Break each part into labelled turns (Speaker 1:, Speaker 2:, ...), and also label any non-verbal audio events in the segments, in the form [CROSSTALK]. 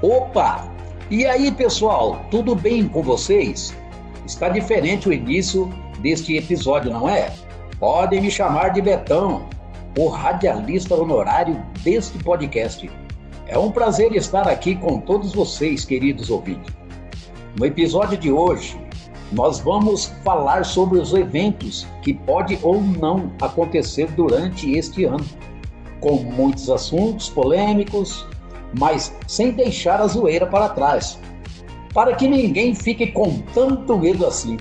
Speaker 1: Opa! E aí, pessoal, tudo bem com vocês? Está diferente o início deste episódio, não é? Podem me chamar de Betão, o radialista honorário deste podcast. É um prazer estar aqui com todos vocês, queridos ouvintes. No episódio de hoje, nós vamos falar sobre os eventos que pode ou não acontecer durante este ano, com muitos assuntos polêmicos, mas sem deixar a zoeira para trás, para que ninguém fique com tanto medo assim.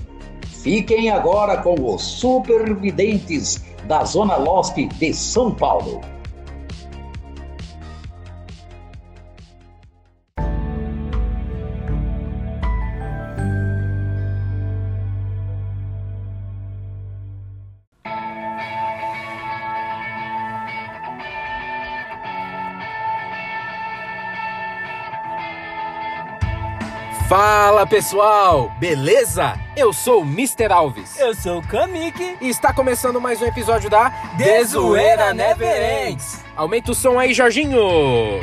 Speaker 1: Fiquem agora com os supervidentes da Zona Leste de São Paulo.
Speaker 2: Fala pessoal, beleza? Eu sou o Mr. Alves.
Speaker 3: Eu sou o Kamik.
Speaker 2: E está começando mais um episódio da
Speaker 3: The Zoeira Never Ends.
Speaker 2: Aumenta o som aí, Jorginho.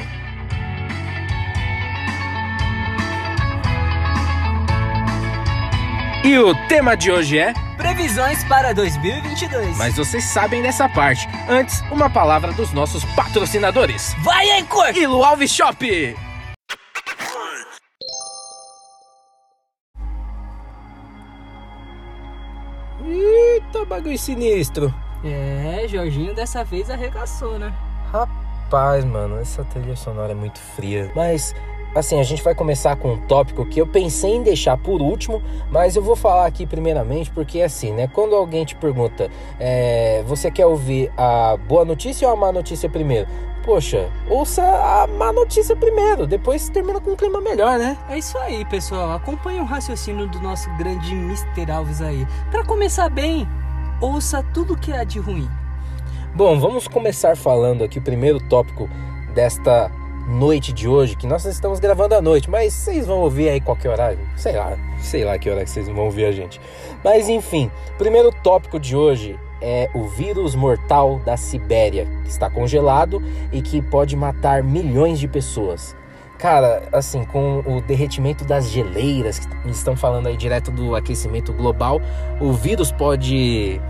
Speaker 2: E o tema de hoje é
Speaker 3: Previsões para 2022.
Speaker 2: Mas vocês sabem dessa parte. Antes, uma palavra dos nossos patrocinadores.
Speaker 3: Vai, Anchor!
Speaker 2: E Lu Alves Shop. Eita, bagulho sinistro.
Speaker 3: É, Jorginho dessa vez arregaçou, né?
Speaker 2: Rapaz, mano, essa trilha sonora é muito fria. Mas, assim, a gente vai começar com um tópico que eu pensei em deixar por último, mas eu vou falar aqui primeiramente porque, assim, né? Quando alguém te pergunta, é, você quer ouvir a boa notícia ou a má notícia primeiro? Poxa, ouça a má notícia primeiro, depois termina com um clima melhor, né?
Speaker 3: É isso aí, pessoal. Acompanhe o raciocínio do nosso grande Mr. Alves aí. Para começar bem, ouça tudo que há de ruim.
Speaker 2: Bom, vamos começar falando aqui o primeiro tópico desta noite de hoje, que nós estamos gravando à noite, mas vocês vão ouvir aí qualquer horário, sei lá, sei lá que hora que vocês vão ouvir a gente. Mas enfim, primeiro tópico de hoje é o vírus mortal da Sibéria, que está congelado e que pode matar milhões de pessoas. Cara, assim, com o derretimento das geleiras, que estão falando aí direto do aquecimento global, o vírus pode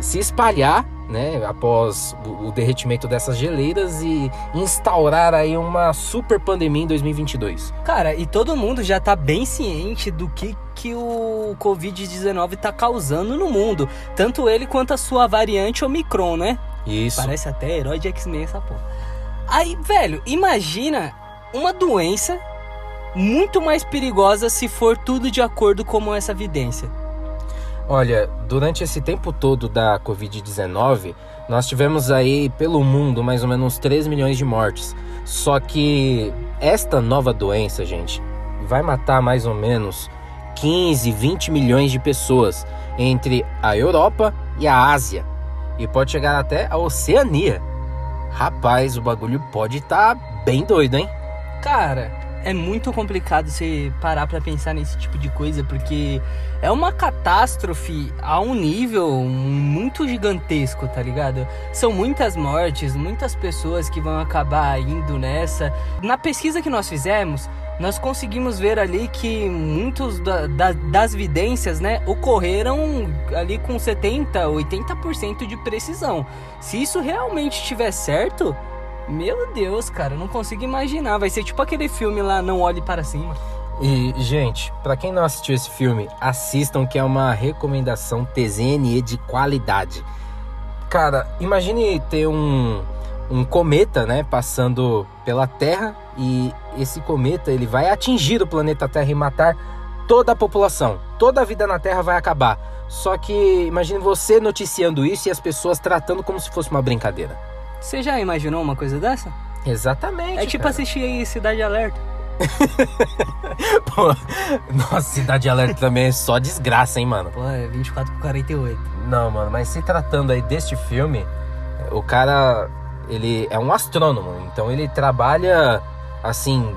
Speaker 2: se espalhar, né, após o derretimento dessas geleiras e instaurar aí uma super pandemia em 2022.
Speaker 3: Cara, e todo mundo já tá bem ciente do que que o Covid-19 tá causando no mundo, tanto ele quanto a sua variante Omicron, né?
Speaker 2: Isso.
Speaker 3: Parece até herói de X-Men essa porra. Aí, velho, imagina uma doença muito mais perigosa se for tudo de acordo com essa evidência.
Speaker 2: Olha, durante esse tempo todo da Covid-19, nós tivemos aí pelo mundo mais ou menos 3 milhões de mortes. Só que esta nova doença, gente, vai matar mais ou menos 15, 20 milhões de pessoas entre a Europa e a Ásia. E pode chegar até a Oceania. Rapaz, o bagulho pode estar tá bem doido, hein?
Speaker 3: Cara, é muito complicado você parar para pensar nesse tipo de coisa, porque é uma catástrofe a um nível muito gigantesco, tá ligado? São muitas mortes, muitas pessoas que vão acabar indo nessa. Na pesquisa que nós fizemos, nós conseguimos ver ali que muitos da, da, das vidências, né, ocorreram ali com 70, 80% de precisão. Se isso realmente estiver certo, meu Deus, cara, eu não consigo imaginar. Vai ser tipo aquele filme lá, Não Olhe Para Cima.
Speaker 2: E, gente, para quem não assistiu esse filme, assistam que é uma recomendação TZNE de qualidade. Cara, imagine ter um, um cometa, né, passando pela Terra e esse cometa ele vai atingir o planeta Terra e matar toda a população. Toda a vida na Terra vai acabar. Só que imagine você noticiando isso e as pessoas tratando como se fosse uma brincadeira.
Speaker 3: Você já imaginou uma coisa dessa?
Speaker 2: Exatamente.
Speaker 3: É tipo
Speaker 2: cara.
Speaker 3: assistir aí Cidade Alerta. [LAUGHS]
Speaker 2: Pô, nossa, Cidade Alerta também é só desgraça, hein, mano?
Speaker 3: Pô, é 24 por 48.
Speaker 2: Não, mano, mas se tratando aí deste filme, o cara, ele é um astrônomo, então ele trabalha, assim,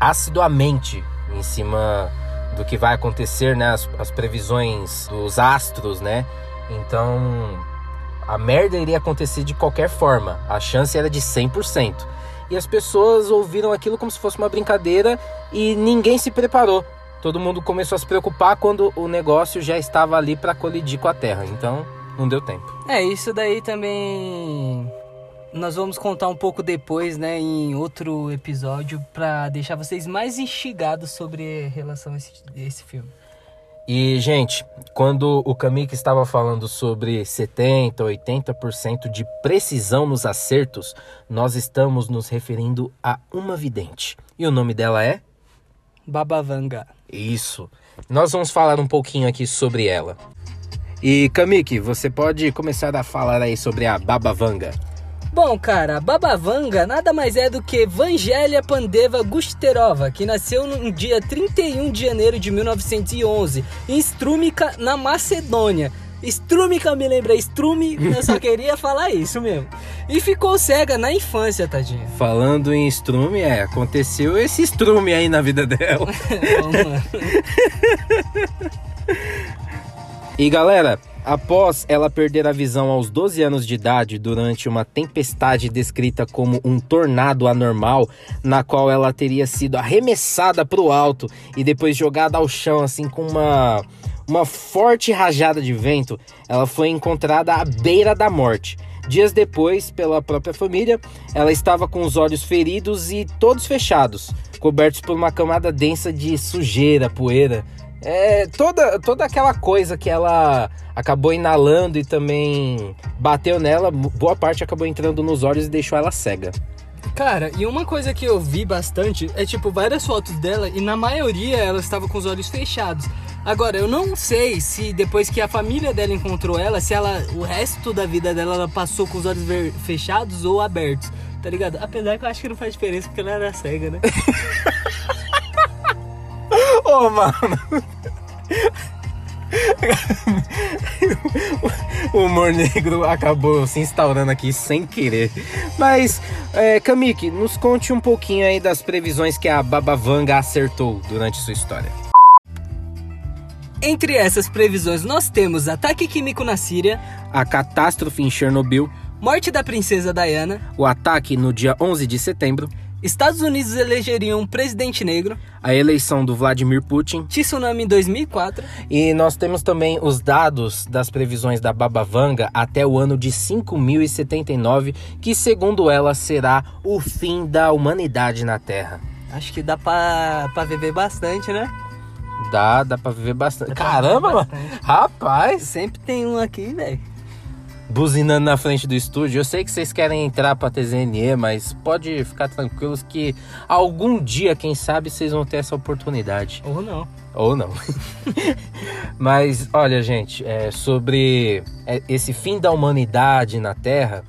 Speaker 2: assiduamente em cima do que vai acontecer, né? As, as previsões dos astros, né? Então, a merda iria acontecer de qualquer forma. A chance era de 100%. e as pessoas ouviram aquilo como se fosse uma brincadeira e ninguém se preparou. Todo mundo começou a se preocupar quando o negócio já estava ali para colidir com a Terra. Então, não deu tempo.
Speaker 3: É, isso daí também nós vamos contar um pouco depois, né, em outro episódio, para deixar vocês mais instigados sobre relação a esse, esse filme.
Speaker 2: E, gente, quando o Kamik estava falando sobre 70, 80% de precisão nos acertos, nós estamos nos referindo a uma vidente. E o nome dela é?
Speaker 3: Babavanga.
Speaker 2: Isso. Nós vamos falar um pouquinho aqui sobre ela. E Kamik, você pode começar a falar aí sobre a Babavanga.
Speaker 3: Bom, cara, a Babavanga nada mais é do que Vangelia Pandeva Gusterova, que nasceu no dia 31 de janeiro de 1911 em Strumica, na Macedônia. Strumica me lembra Strume, eu só [LAUGHS] queria falar isso mesmo. E ficou cega na infância, tadinha.
Speaker 2: Falando em Strume, é, aconteceu esse Strume aí na vida dela. [LAUGHS] [LAUGHS] e galera, Após ela perder a visão aos 12 anos de idade durante uma tempestade descrita como um tornado anormal, na qual ela teria sido arremessada para o alto e depois jogada ao chão assim com uma uma forte rajada de vento, ela foi encontrada à beira da morte. Dias depois, pela própria família, ela estava com os olhos feridos e todos fechados, cobertos por uma camada densa de sujeira, poeira é, toda, toda aquela coisa que ela acabou inalando e também bateu nela, boa parte acabou entrando nos olhos e deixou ela cega.
Speaker 3: Cara, e uma coisa que eu vi bastante é tipo várias fotos dela e na maioria ela estava com os olhos fechados. Agora, eu não sei se depois que a família dela encontrou ela, se ela o resto da vida dela ela passou com os olhos fechados ou abertos, tá ligado? Apesar que eu acho que não faz diferença porque ela era cega, né? [LAUGHS]
Speaker 2: Ô, oh, mano. o humor negro acabou se instaurando aqui sem querer. Mas, é, Kamiki, nos conte um pouquinho aí das previsões que a Babavanga acertou durante sua história.
Speaker 3: Entre essas previsões, nós temos ataque químico na Síria,
Speaker 2: a catástrofe em Chernobyl,
Speaker 3: morte da princesa Diana,
Speaker 2: o ataque no dia 11 de setembro,
Speaker 3: Estados Unidos elegeriam um presidente negro.
Speaker 2: A eleição do Vladimir Putin.
Speaker 3: Tsunami em 2004.
Speaker 2: E nós temos também os dados das previsões da Baba Vanga até o ano de 5079, que segundo ela será o fim da humanidade na Terra.
Speaker 3: Acho que dá pra, pra viver bastante, né?
Speaker 2: Dá, dá pra viver bastante. Dá Caramba, viver bastante. mano. Rapaz!
Speaker 3: Sempre tem um aqui, velho
Speaker 2: buzinando na frente do estúdio. Eu sei que vocês querem entrar para TZNE, mas pode ficar tranquilos que algum dia, quem sabe, vocês vão ter essa oportunidade.
Speaker 3: Ou não.
Speaker 2: Ou não. [LAUGHS] mas olha, gente, é, sobre é, esse fim da humanidade na Terra.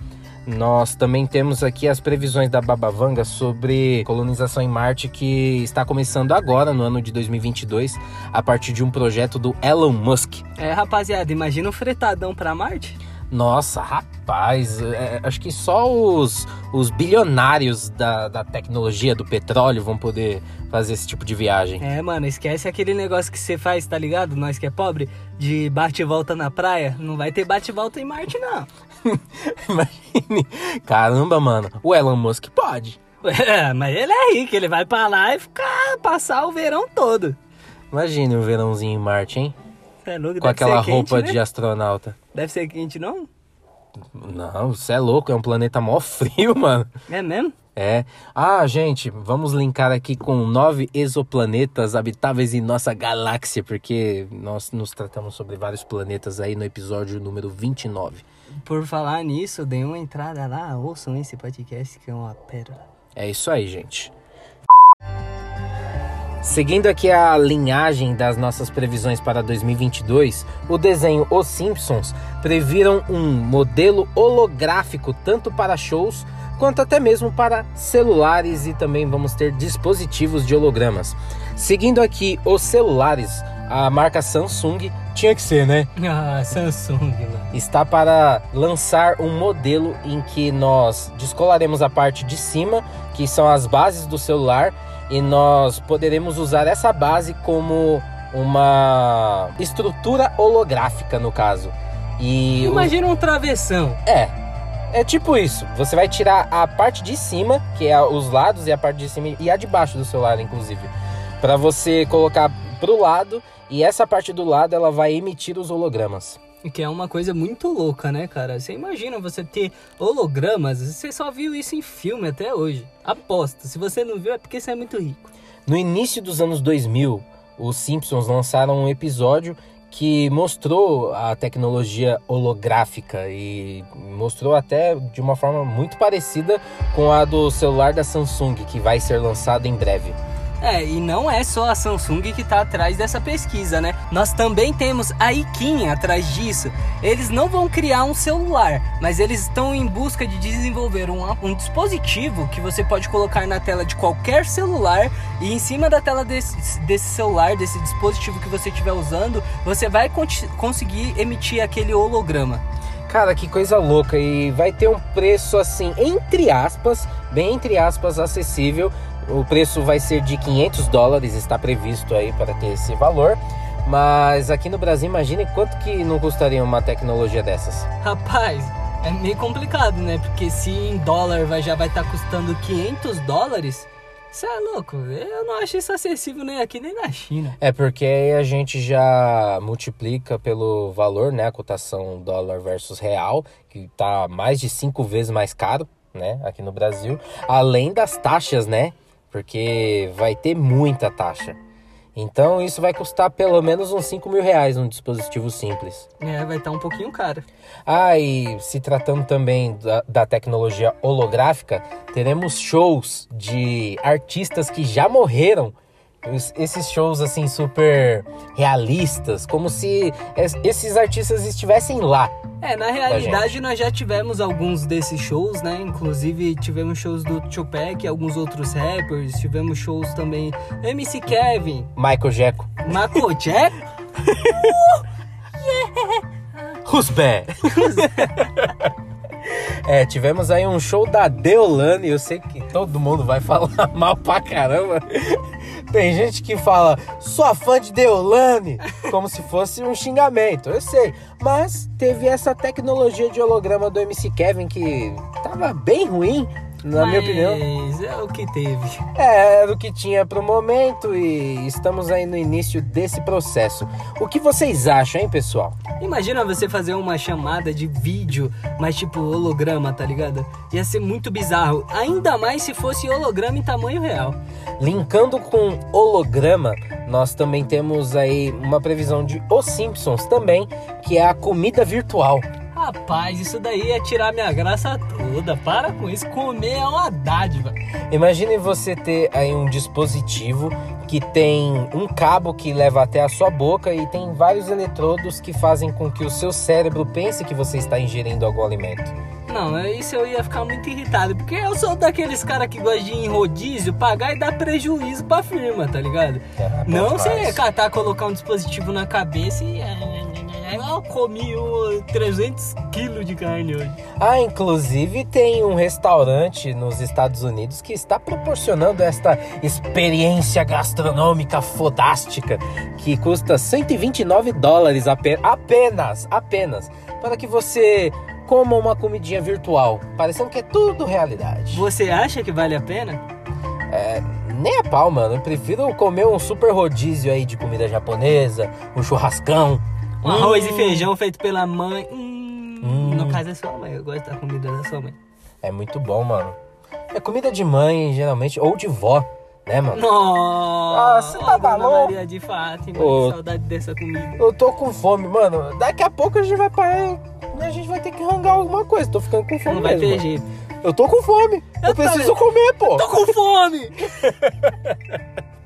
Speaker 2: Nós também temos aqui as previsões da Babavanga sobre colonização em Marte que está começando agora, no ano de 2022, a partir de um projeto do Elon Musk.
Speaker 3: É, rapaziada, imagina um fretadão para Marte.
Speaker 2: Nossa, rapaz, é, acho que só os, os bilionários da, da tecnologia, do petróleo, vão poder fazer esse tipo de viagem.
Speaker 3: É, mano, esquece aquele negócio que você faz, tá ligado? Nós que é pobre, de bate e volta na praia. Não vai ter bate e volta em Marte, não. [LAUGHS]
Speaker 2: Imagine. Caramba, mano, o Elon Musk pode. [LAUGHS]
Speaker 3: É, mas ele é rico, ele vai pra lá e ficar, passar o verão todo.
Speaker 2: Imagine o verãozinho em Marte, hein? Com aquela roupa né? de astronauta.
Speaker 3: Deve ser quente, não?
Speaker 2: Não, você é louco, é um planeta mó frio, [LAUGHS] mano.
Speaker 3: É mesmo?
Speaker 2: É. Ah, gente, vamos linkar aqui com nove exoplanetas habitáveis em nossa galáxia, porque nós nos tratamos sobre vários planetas aí no episódio número 29.
Speaker 3: Por falar nisso, dê uma entrada lá, ouçam esse podcast que é uma pérola.
Speaker 2: É isso aí, gente. Seguindo aqui a linhagem das nossas previsões para 2022, o desenho Os Simpsons previram um modelo holográfico tanto para shows quanto até mesmo para celulares e também vamos ter dispositivos de hologramas. Seguindo aqui os celulares, a marca Samsung tinha que ser, né? [LAUGHS]
Speaker 3: Ah, Samsung.
Speaker 2: Está para lançar um modelo em que nós descolaremos a parte de cima, que são as bases do celular, e nós poderemos usar essa base como uma estrutura holográfica no caso. E
Speaker 3: Imagina o... um travessão.
Speaker 2: É. É tipo isso. Você vai tirar a parte de cima, que é os lados e a parte de cima e a de baixo do celular, inclusive, para você colocar pro lado e essa parte do lado ela vai emitir os hologramas.
Speaker 3: Que é uma coisa muito louca, né, cara? Você imagina você ter hologramas, você só viu isso em filme até hoje. Aposta, se você não viu é porque você é muito rico.
Speaker 2: No início dos anos 2000, os Simpsons lançaram um episódio que mostrou a tecnologia holográfica e mostrou até de uma forma muito parecida com a do celular da Samsung, que vai ser lançado em breve.
Speaker 3: É, e não é só a Samsung que está atrás dessa pesquisa, né? Nós também temos a Ikin atrás disso. Eles não vão criar um celular, mas eles estão em busca de desenvolver um, um dispositivo que você pode colocar na tela de qualquer celular e em cima da tela desse, desse celular, desse dispositivo que você estiver usando, você vai conseguir emitir aquele holograma.
Speaker 2: Cara, que coisa louca! E vai ter um preço assim, entre aspas, bem entre aspas, acessível o preço vai ser de 500 dólares, está previsto aí para ter esse valor. Mas aqui no Brasil, imagine quanto que não custaria uma tecnologia dessas.
Speaker 3: Rapaz, é meio complicado, né? Porque se em dólar vai, já vai estar tá custando 500 dólares, você é louco. Eu não acho isso acessível nem aqui nem na China.
Speaker 2: É porque aí a gente já multiplica pelo valor, né? A cotação dólar versus real, que tá mais de cinco vezes mais caro, né? Aqui no Brasil. Além das taxas, né? Porque vai ter muita taxa. Então isso vai custar pelo menos uns 5 mil reais num dispositivo simples.
Speaker 3: É, vai estar tá um pouquinho caro.
Speaker 2: Ah, e se tratando também da, da, tecnologia holográfica, teremos shows de artistas que já morreram esses shows assim super realistas, como se esses artistas estivessem lá.
Speaker 3: É, na realidade nós já tivemos alguns desses shows, né? Inclusive tivemos shows do Tupac, alguns outros rappers, tivemos shows também MC Kevin,
Speaker 2: Michael Jacko.
Speaker 3: Michael [LAUGHS]
Speaker 2: yeah. [LAUGHS] Who's bad? [LAUGHS] É, tivemos aí um show da Deolane. Eu sei que todo mundo vai falar mal pra caramba. Tem gente que fala, sou fã de Deolane, [LAUGHS] como se fosse um xingamento, eu sei. Mas teve essa tecnologia de holograma do MC Kevin que tava bem ruim, na
Speaker 3: Mas
Speaker 2: minha opinião.
Speaker 3: é o que teve.
Speaker 2: É, era o que tinha pro momento e estamos aí no início desse processo. O que vocês acham, hein, pessoal?
Speaker 3: Imagina você fazer uma chamada de vídeo, mas tipo holograma, tá ligado? Ia ser muito bizarro. Ainda mais se fosse holograma em tamanho real.
Speaker 2: Linkando com holograma, nós também temos aí uma previsão de Os Simpsons também, que é a comida virtual.
Speaker 3: Rapaz, isso daí é tirar minha graça toda. Para com isso, comer é uma dádiva.
Speaker 2: Imagine você ter aí um dispositivo que tem um cabo que leva até a sua boca e tem vários eletrodos que fazem com que o seu cérebro pense que você está ingerindo algum alimento.
Speaker 3: Não, isso eu ia ficar muito irritado, porque eu sou daqueles caras que gostam de ir em rodízio, pagar e dar prejuízo pra firma, tá ligado? É, Não você catar, colocar um dispositivo na cabeça e eu comi 300 quilos de carne hoje.
Speaker 2: Ah, inclusive tem um restaurante nos Estados Unidos que está proporcionando esta experiência gastronômica fodástica que custa 129 dólares apenas, apenas, para que você coma uma comidinha virtual, parecendo que é tudo realidade.
Speaker 3: Você acha que vale a pena?
Speaker 2: É, nem a pau, mano. Eu prefiro comer um super rodízio aí de comida japonesa, um churrascão,
Speaker 3: um arroz e hum. feijão feito pela mãe. Hum. Hum. No caso é sua mãe, eu gosto da comida da sua mãe.
Speaker 2: É muito bom, mano. É comida de mãe, geralmente, ou de vó, né, mano?
Speaker 3: Nossa, tá Maria de Fátima, Ô, saudade dessa comida.
Speaker 2: Eu tô com fome, mano. Daqui a pouco a gente vai parar. A gente vai ter que rangar alguma coisa. Tô ficando com fome.
Speaker 3: Não vai
Speaker 2: mesmo,
Speaker 3: ter
Speaker 2: mano.
Speaker 3: jeito.
Speaker 2: Eu tô com fome. Eu, eu preciso comer, pô.
Speaker 3: Eu tô com fome. [LAUGHS]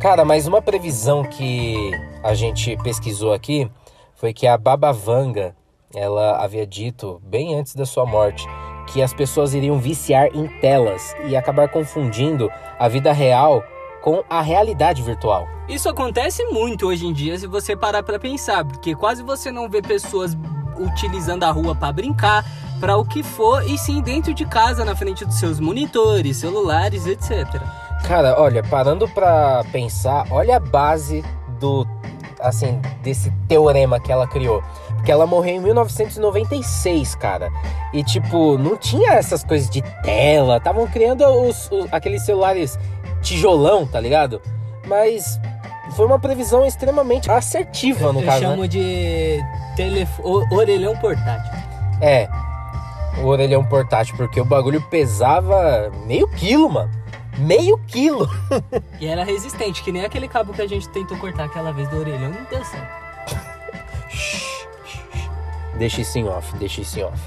Speaker 2: Cara, mas uma previsão que a gente pesquisou aqui foi que a Baba Vanga, ela havia dito bem antes da sua morte que as pessoas iriam viciar em telas e acabar confundindo a vida real com a realidade virtual.
Speaker 3: Isso acontece muito hoje em dia se você parar para pensar, porque quase você não vê pessoas utilizando a rua para brincar, para o que for, e sim dentro de casa, na frente dos seus monitores, celulares, etc.
Speaker 2: Cara, olha, parando para pensar, olha a base do assim, desse teorema que ela criou. Porque ela morreu em 1996, cara. E, tipo, não tinha essas coisas de tela. Estavam criando os, os, aqueles celulares tijolão, tá ligado? Mas foi uma previsão extremamente assertiva, no
Speaker 3: Eu
Speaker 2: caso.
Speaker 3: chamo
Speaker 2: né?
Speaker 3: de telefo... orelhão portátil.
Speaker 2: É, o orelhão portátil, porque o bagulho pesava meio quilo, mano. Meio quilo.
Speaker 3: E era resistente, que nem aquele cabo que a gente tentou cortar aquela vez do orelhão. Não deu certo.
Speaker 2: Deixa isso em off, deixa isso em off.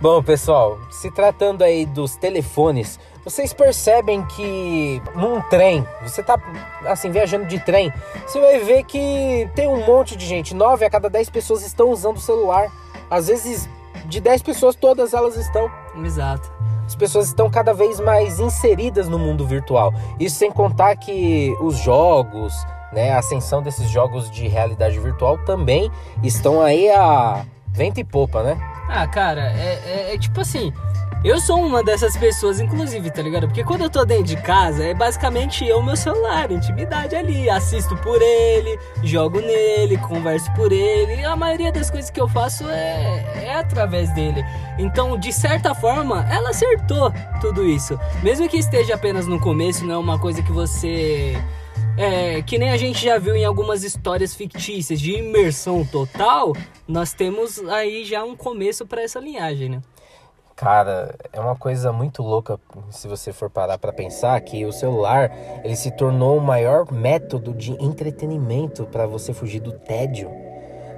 Speaker 2: Bom, pessoal, se tratando aí dos telefones, vocês percebem que num trem, você tá assim viajando de trem, você vai ver que tem um monte de gente, 9 a cada 10 pessoas estão usando o celular. Às vezes de 10 pessoas todas elas estão.
Speaker 3: Exato.
Speaker 2: As pessoas estão cada vez mais inseridas no mundo virtual. Isso sem contar que os jogos, né, a ascensão desses jogos de realidade virtual também estão aí a vento e popa, né?
Speaker 3: Ah, cara, é, é- é tipo assim. Eu sou uma dessas pessoas, inclusive, tá ligado? Porque quando eu tô dentro de casa, é basicamente eu, meu celular, intimidade ali. Assisto por ele, jogo nele, converso por ele. E a maioria das coisas que eu faço é, é através dele. Então, de certa forma, ela acertou tudo isso. Mesmo que esteja apenas no começo, não é uma coisa que você. É, que nem a gente já viu em algumas histórias fictícias de imersão total, nós temos aí já um começo pra essa linhagem, né?
Speaker 2: Cara, é uma coisa muito louca se você for parar pra pensar que o celular ele se tornou o maior método de entretenimento pra você fugir do tédio.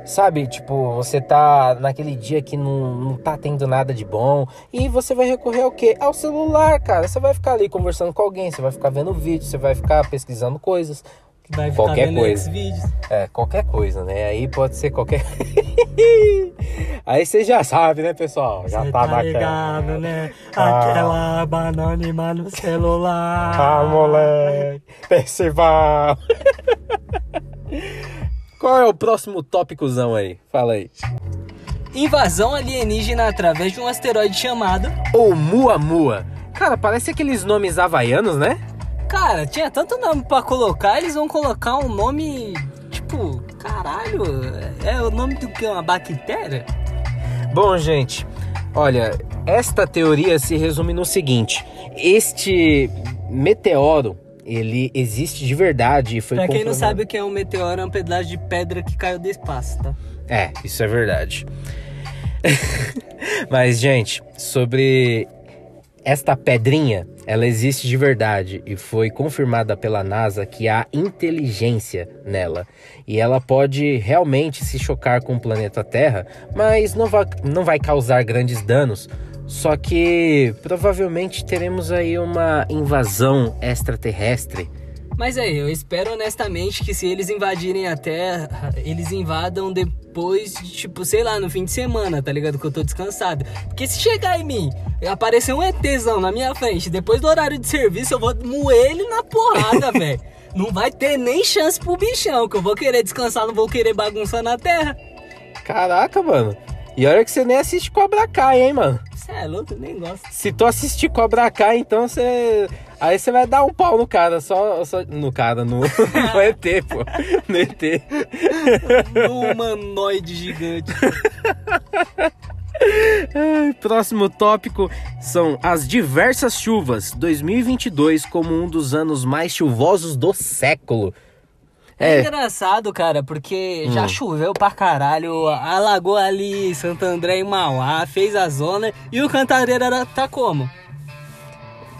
Speaker 2: Sabe, tipo, você tá naquele dia que não, não tá tendo nada de bom e você vai recorrer ao quê? Ao celular, cara. Você vai ficar ali conversando com alguém, você vai ficar vendo vídeo, você vai ficar pesquisando coisas.
Speaker 3: Vai ficar
Speaker 2: Qualquer coisa. É, qualquer coisa, né? Aí pode ser qualquer. [LAUGHS] Aí você já sabe, né, pessoal? Já
Speaker 3: Cê
Speaker 2: tá,
Speaker 3: tá
Speaker 2: naquela.
Speaker 3: ligado, né?
Speaker 2: Ah.
Speaker 3: Aquela aba anônima no celular.
Speaker 2: Ah, moleque. Percival. [LAUGHS] Qual é o próximo tópicozão aí? Fala aí.
Speaker 3: Invasão alienígena através de um asteroide chamado.
Speaker 2: Oumuamua. Cara, parece aqueles nomes havaianos, né?
Speaker 3: Cara, tinha tanto nome pra colocar, eles vão colocar um nome. Tipo, caralho, é o nome do que? Uma bactéria?
Speaker 2: Bom, gente, olha, esta teoria se resume no seguinte: este meteoro, ele existe de verdade e foi
Speaker 3: Pra quem não sabe o que é um meteoro, é um pedaço de pedra que caiu do espaço, tá?
Speaker 2: É, isso é verdade. [LAUGHS] Mas, gente, sobre esta pedrinha, ela existe de verdade e foi confirmada pela NASA que há inteligência nela. E ela pode realmente se chocar com o planeta Terra, mas não vai, não vai causar grandes danos. Só que provavelmente teremos aí uma invasão extraterrestre.
Speaker 3: Mas aí, eu espero honestamente que se eles invadirem a Terra, eles invadam depois de, tipo, sei lá, no fim de semana, tá ligado? Que eu tô descansado. Porque se chegar em mim e aparecer um ETzão na minha frente, depois do horário de serviço, eu vou moer ele na porrada, [LAUGHS] velho. Não vai ter nem chance pro bichão, que eu vou querer descansar, não vou querer bagunçar na Terra.
Speaker 2: Caraca, mano. E olha que você nem assiste Cobra Kai, hein, mano?
Speaker 3: Você é louco, nem gosto.
Speaker 2: Se tu assistir Cobra Kai, então você. Aí você vai dar um pau no cara, só. só- no cara, no, [LAUGHS] no ET, pô. No ET.
Speaker 3: Um humanoide gigante.
Speaker 2: Próximo tópico são as diversas chuvas. 2022 como um dos anos mais chuvosos do século.
Speaker 3: É,
Speaker 2: É,
Speaker 3: engraçado, cara, porque já
Speaker 2: Hum.
Speaker 3: choveu pra caralho, alagou ali Santo André e Mauá, fez a zona e o Cantareira tá como?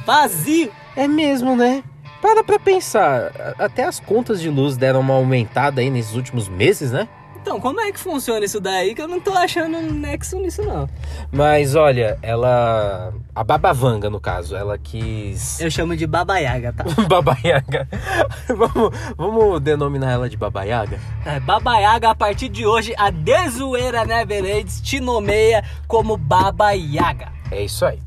Speaker 3: Vazio!
Speaker 2: É mesmo, né? Para pra pensar. Até as contas de luz deram uma aumentada aí nesses últimos meses, né?
Speaker 3: Então, como é que funciona isso daí? Que eu não tô achando um nexo nisso, não.
Speaker 2: Mas olha, ela. A Babavanga, no caso, ela quis.
Speaker 3: Eu chamo de Babaiaga, tá? [LAUGHS]
Speaker 2: Babaiaga. [LAUGHS] vamos, vamos denominar ela de Babaiaga?
Speaker 3: É, Babaiaga, a partir de hoje, a Dezoeira Neverades te nomeia como Babaiaga.
Speaker 2: É isso aí.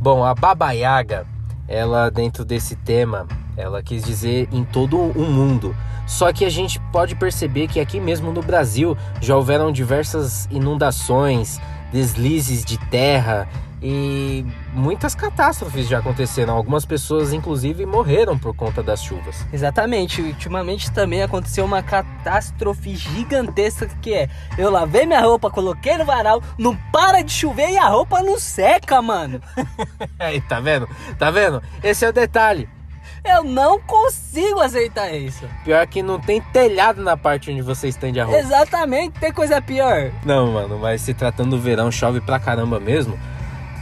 Speaker 2: Bom, a Baba Yaga, ela dentro desse tema, ela quis dizer em todo o mundo. Só que a gente pode perceber que aqui mesmo no Brasil já houveram diversas inundações, deslizes de terra e muitas catástrofes já aconteceram. Algumas pessoas, inclusive, morreram por conta das chuvas.
Speaker 3: Exatamente. Ultimamente também aconteceu uma catástrofe gigantesca que é: eu lavei minha roupa, coloquei no varal, não para de chover e a roupa não seca, mano. [LAUGHS]
Speaker 2: Aí, tá vendo? Tá vendo? Esse é o detalhe.
Speaker 3: Eu não consigo aceitar isso.
Speaker 2: Pior que não tem telhado na parte onde você estende a roupa.
Speaker 3: Exatamente, tem coisa pior.
Speaker 2: Não, mano, mas se tratando do verão, chove pra caramba mesmo.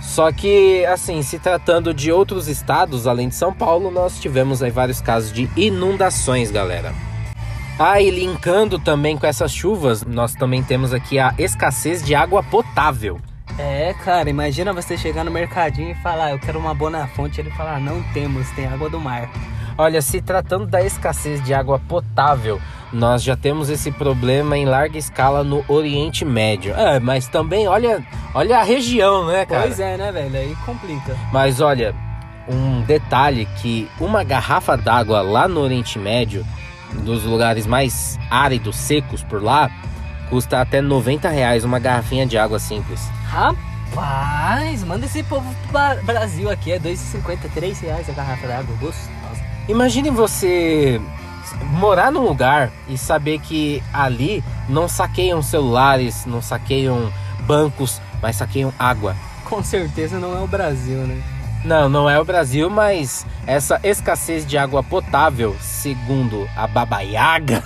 Speaker 2: Só que, assim, se tratando de outros estados, além de São Paulo, nós tivemos aí vários casos de inundações, galera. Ah, e linkando também com essas chuvas, nós também temos aqui a escassez de água potável.
Speaker 3: É, cara, imagina você chegar no mercadinho e falar, eu quero uma boa fonte, ele falar, não temos, tem água do mar.
Speaker 2: Olha, se tratando da escassez de água potável, nós já temos esse problema em larga escala no Oriente Médio. É, mas também olha, olha a região, né, cara?
Speaker 3: Pois é, né, velho? Aí complica.
Speaker 2: Mas olha, um detalhe que uma garrafa d'água lá no Oriente Médio, nos lugares mais áridos, secos por lá, custa até 90 reais uma garrafinha de água simples.
Speaker 3: Rapaz, manda esse povo pro Brasil aqui, é 2,50, 3 reais a garrafa d'água, gostosa.
Speaker 2: Imagine você morar num lugar e saber que ali não saqueiam celulares, não saqueiam bancos, mas saqueiam água.
Speaker 3: Com certeza não é o Brasil, né?
Speaker 2: Não, não é o Brasil, mas essa escassez de água potável, segundo a Baba Yaga,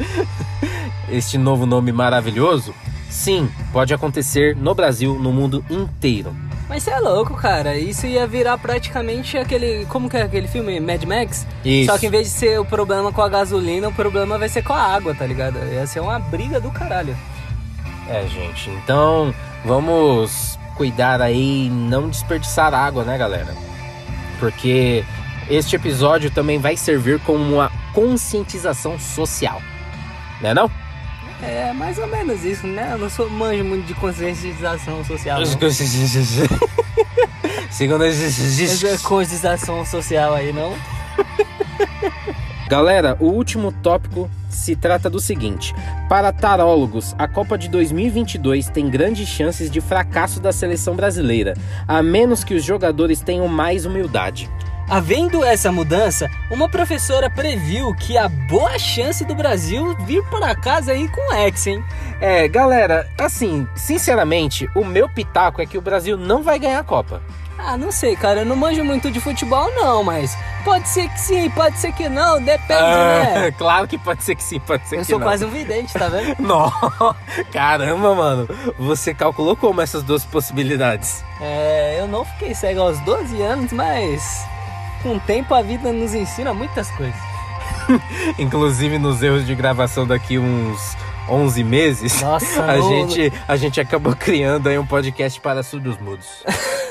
Speaker 2: [LAUGHS] este novo nome maravilhoso, sim, pode acontecer no Brasil, no mundo inteiro.
Speaker 3: Mas você é louco, cara. Isso ia virar praticamente aquele. Como que é aquele filme? Mad Max?
Speaker 2: Isso.
Speaker 3: Só que em vez de ser o problema com a gasolina, o problema vai ser com a água, tá ligado? Ia ser uma briga do caralho.
Speaker 2: É, gente. Então, vamos cuidar aí e não desperdiçar água, né, galera? Porque este episódio também vai servir como uma conscientização social. Né não?
Speaker 3: É mais ou menos isso, né? Eu não sou manjo muito de conscientização social. Não. [LAUGHS]
Speaker 2: Segundo
Speaker 3: conscientização social aí, não?
Speaker 2: Galera, o último tópico se trata do seguinte: para tarólogos, a Copa de 2022 tem grandes chances de fracasso da seleção brasileira, a menos que os jogadores tenham mais humildade.
Speaker 3: Havendo essa mudança, uma professora previu que há boa chance do Brasil vir para casa aí com ex, hein?
Speaker 2: É, galera, assim, sinceramente, o meu pitaco é que o Brasil não vai ganhar a Copa.
Speaker 3: Ah, não sei, cara, eu não manjo muito de futebol não, mas pode ser que sim, pode ser que não, depende, ah, né? [LAUGHS]
Speaker 2: Claro que pode ser que sim, pode ser
Speaker 3: eu
Speaker 2: que
Speaker 3: sou
Speaker 2: não.
Speaker 3: quase um vidente, tá vendo? [LAUGHS]
Speaker 2: não, caramba, mano, você calculou como essas duas possibilidades?
Speaker 3: É, eu não fiquei cego aos 12 anos, mas com o tempo a vida nos ensina muitas coisas. [LAUGHS]
Speaker 2: Inclusive nos erros de gravação daqui uns 11 meses,
Speaker 3: Nossa,
Speaker 2: a gente a gente acabou criando aí um podcast para surdos mudos. [LAUGHS]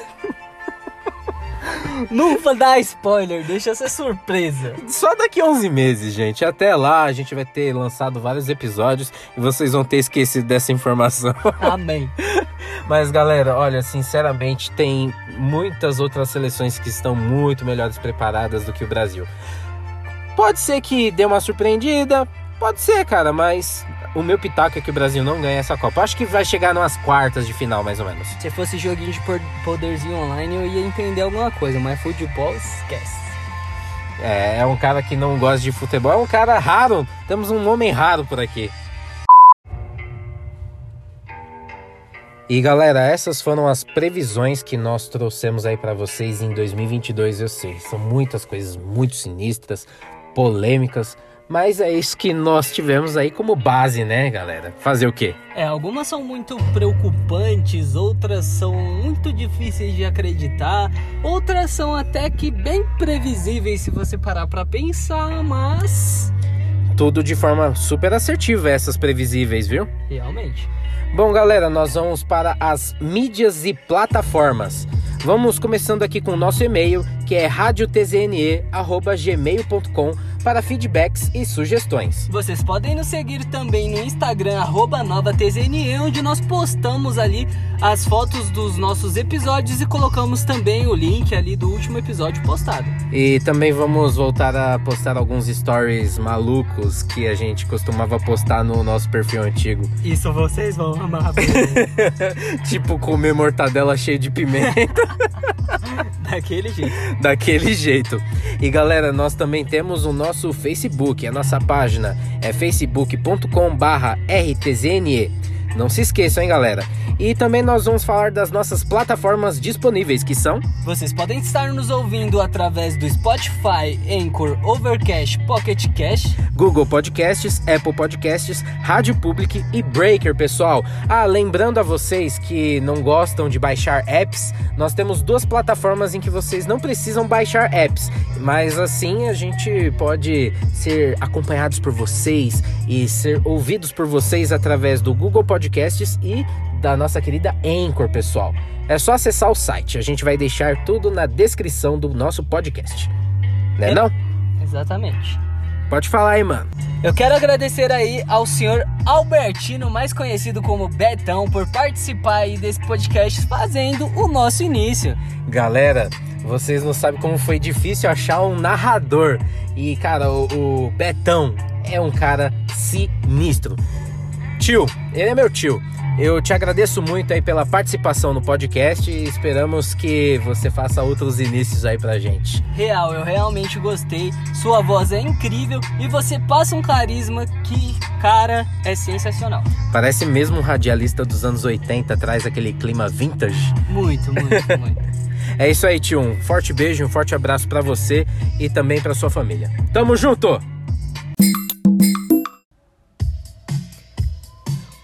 Speaker 3: Não vou dar spoiler, deixa ser surpresa.
Speaker 2: Só daqui 11 meses, gente. Até lá a gente vai ter lançado vários episódios e vocês vão ter esquecido dessa informação.
Speaker 3: Amém. [LAUGHS]
Speaker 2: Mas galera, olha, sinceramente, tem muitas outras seleções que estão muito melhores preparadas do que o Brasil. Pode ser que dê uma surpreendida, pode ser, cara, mas o meu pitaco é que o Brasil não ganha essa Copa. Acho que vai chegar nas quartas de final, mais ou menos.
Speaker 3: Se fosse joguinho de poderzinho online, eu ia entender alguma coisa, mas futebol, esquece.
Speaker 2: É, é um cara que não gosta de futebol, é um cara raro. Temos um homem raro por aqui. E galera, essas foram as previsões que nós trouxemos aí para vocês em 2022. Eu sei, são muitas coisas muito sinistras, polêmicas, mas é isso que nós tivemos aí como base, né, galera? Fazer o quê?
Speaker 3: É, algumas são muito preocupantes, outras são muito difíceis de acreditar, outras são até que bem previsíveis se você parar para pensar, mas
Speaker 2: tudo de forma super assertiva essas previsíveis, viu?
Speaker 3: Realmente.
Speaker 2: Bom, galera, nós vamos para as mídias e plataformas. Vamos começando aqui com o nosso e-mail, que é radiotzne@gmail.com. para feedbacks e sugestões.
Speaker 3: Vocês podem nos seguir também no Instagram, NovaTZNE, onde nós postamos ali as fotos dos nossos episódios e colocamos também o link ali do último episódio postado.
Speaker 2: E também vamos voltar a postar alguns stories malucos que a gente costumava postar no nosso perfil antigo. [LAUGHS]
Speaker 3: Isso vocês vão amar. [LAUGHS]
Speaker 2: tipo comer mortadela cheia de pimenta. [LAUGHS]
Speaker 3: Daquele jeito.
Speaker 2: Daquele jeito. E galera, nós também temos o nosso Facebook, a nossa página é facebook.com/rtzne. Não se esqueçam, hein, galera. E também nós vamos falar das nossas plataformas disponíveis, que são.
Speaker 3: Vocês podem estar nos ouvindo através do Spotify, Anchor, Overcast, Pocket Cast,
Speaker 2: Google Podcasts, Apple Podcasts, Rádio Public e Breaker, pessoal. Ah, lembrando a vocês que não gostam de baixar apps, nós temos duas plataformas em que vocês não precisam baixar apps, mas assim a gente pode ser acompanhados por vocês e ser ouvidos por vocês através do Google Podcasts e da nossa querida Anchor, pessoal. É só acessar o site, a gente vai deixar tudo na descrição do nosso podcast. Né
Speaker 3: É.
Speaker 2: não?
Speaker 3: Exatamente.
Speaker 2: Pode falar aí, mano.
Speaker 3: Eu quero agradecer aí ao senhor Albertino, mais conhecido como Betão, por participar aí desse podcast fazendo o nosso início.
Speaker 2: Galera, vocês não sabem como foi difícil achar um narrador. E, cara, o, o Betão é um cara sinistro. Tio, ele é meu tio. Eu te agradeço muito aí pela participação no podcast e esperamos que você faça outros inícios aí pra gente.
Speaker 3: Real, eu realmente gostei. Sua voz é incrível e você passa um carisma que, cara, é sensacional.
Speaker 2: Parece mesmo um radialista dos anos 80, traz aquele clima vintage.
Speaker 3: Muito, muito, [LAUGHS] muito.
Speaker 2: É isso aí, tio. Um forte beijo, um forte abraço pra você e também pra sua família. Tamo junto!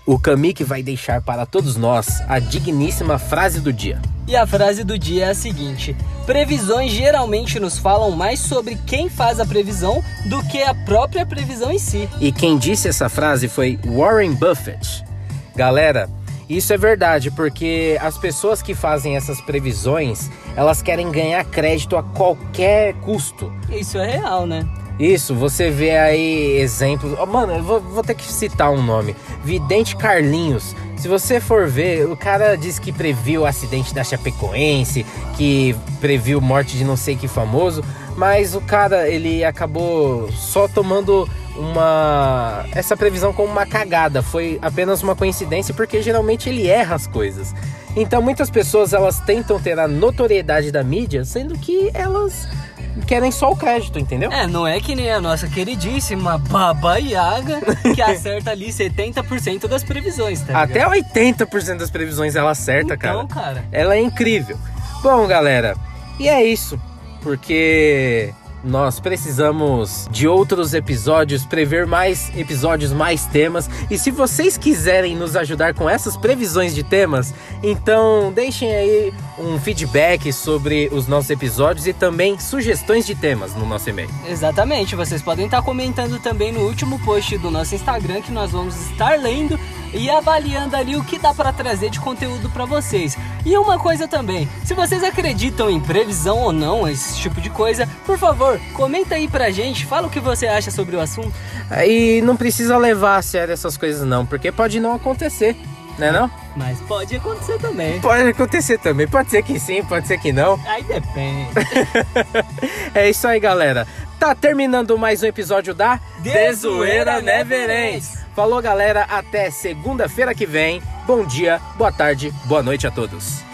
Speaker 2: O Kamik vai deixar para todos nós a digníssima frase do dia.
Speaker 3: E a frase do dia é a seguinte: Previsões geralmente nos falam mais sobre quem faz a previsão do que a própria previsão em si.
Speaker 2: E quem disse essa frase foi Warren Buffett. Galera, isso é verdade porque as pessoas que fazem essas previsões, elas querem ganhar crédito a qualquer custo.
Speaker 3: Isso é real, né?
Speaker 2: Isso, você vê aí exemplos. Oh, mano, eu vou, vou ter que citar um nome: Vidente Carlinhos. Se você for ver, o cara disse que previu o acidente da Chapecoense, que previu morte de não sei que famoso, mas o cara ele acabou só tomando uma essa previsão como uma cagada, foi apenas uma coincidência porque geralmente ele erra as coisas. Então muitas pessoas elas tentam ter a notoriedade da mídia, sendo que elas querem só o crédito, entendeu?
Speaker 3: É, não é que nem a nossa queridíssima Baba Yaga, que [LAUGHS] acerta ali 70% das previsões, tá
Speaker 2: Até
Speaker 3: ligado?
Speaker 2: 80% das previsões ela acerta,
Speaker 3: então,
Speaker 2: cara.
Speaker 3: cara.
Speaker 2: Ela é incrível. Bom, galera, e é isso. Porque nós precisamos de outros episódios, prever mais episódios, mais temas. E se vocês quiserem nos ajudar com essas previsões de temas, então deixem aí um feedback sobre os nossos episódios e também sugestões de temas no nosso e-mail.
Speaker 3: Exatamente, vocês podem estar comentando também no último post do nosso Instagram que nós vamos estar lendo e avaliando ali o que dá para trazer de conteúdo para vocês. E uma coisa também, se vocês acreditam em previsão ou não, esse tipo de coisa, por favor, comenta aí pra gente, fala o que você acha sobre o assunto.
Speaker 2: E não precisa levar a sério essas coisas não, porque pode não acontecer, né não?
Speaker 3: Mas pode acontecer também.
Speaker 2: Pode acontecer também, pode ser que sim, pode ser que não.
Speaker 3: Aí depende. [LAUGHS]
Speaker 2: É isso aí, galera. Tá terminando mais um episódio da
Speaker 3: De Zoeira Never Ends.
Speaker 2: Falou, galera. Até segunda-feira que vem. Bom dia, boa tarde, boa noite a todos.